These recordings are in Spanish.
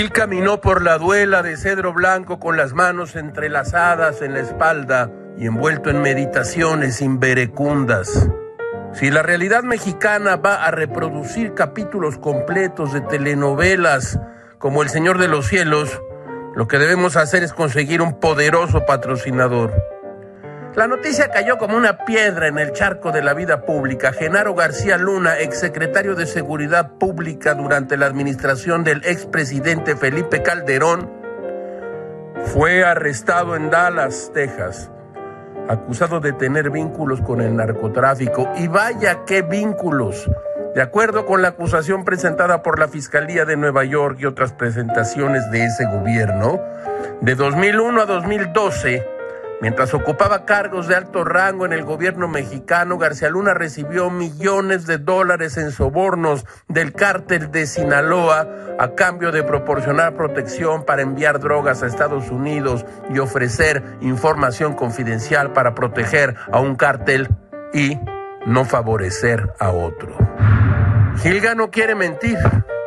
Gil caminó por la duela de cedro blanco con las manos entrelazadas en la espalda y envuelto en meditaciones inverecundas. Si la realidad mexicana va a reproducir capítulos completos de telenovelas como El Señor de los Cielos, lo que debemos hacer es conseguir un poderoso patrocinador. La noticia cayó como una piedra en el charco de la vida pública. Genaro García Luna, exsecretario de Seguridad Pública durante la administración del expresidente Felipe Calderón, fue arrestado en Dallas, Texas, acusado de tener vínculos con el narcotráfico. Y vaya qué vínculos. De acuerdo con la acusación presentada por la Fiscalía de Nueva York y otras presentaciones de ese gobierno, de 2001 a 2012, Mientras ocupaba cargos de alto rango en el gobierno mexicano, García Luna recibió millones de dólares en sobornos del cártel de Sinaloa a cambio de proporcionar protección para enviar drogas a Estados Unidos y ofrecer información confidencial para proteger a un cártel y no favorecer a otro. Gilga no quiere mentir.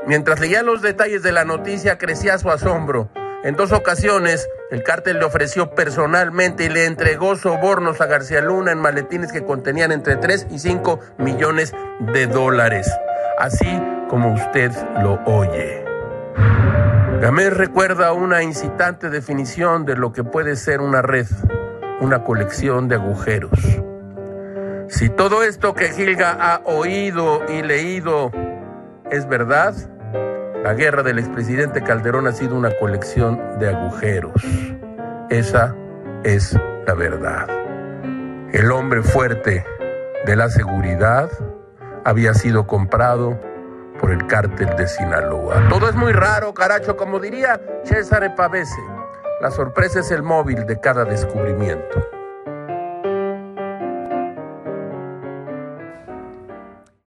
Mientras leía los detalles de la noticia crecía su asombro. En dos ocasiones, el cártel le ofreció personalmente y le entregó sobornos a García Luna en maletines que contenían entre 3 y 5 millones de dólares. Así como usted lo oye. Gamés recuerda una incitante definición de lo que puede ser una red, una colección de agujeros. Si todo esto que Gilga ha oído y leído es verdad, la guerra del expresidente Calderón ha sido una colección de agujeros. Esa es la verdad. El hombre fuerte de la seguridad había sido comprado por el cártel de Sinaloa. Todo es muy raro, caracho, como diría César Pavese. La sorpresa es el móvil de cada descubrimiento.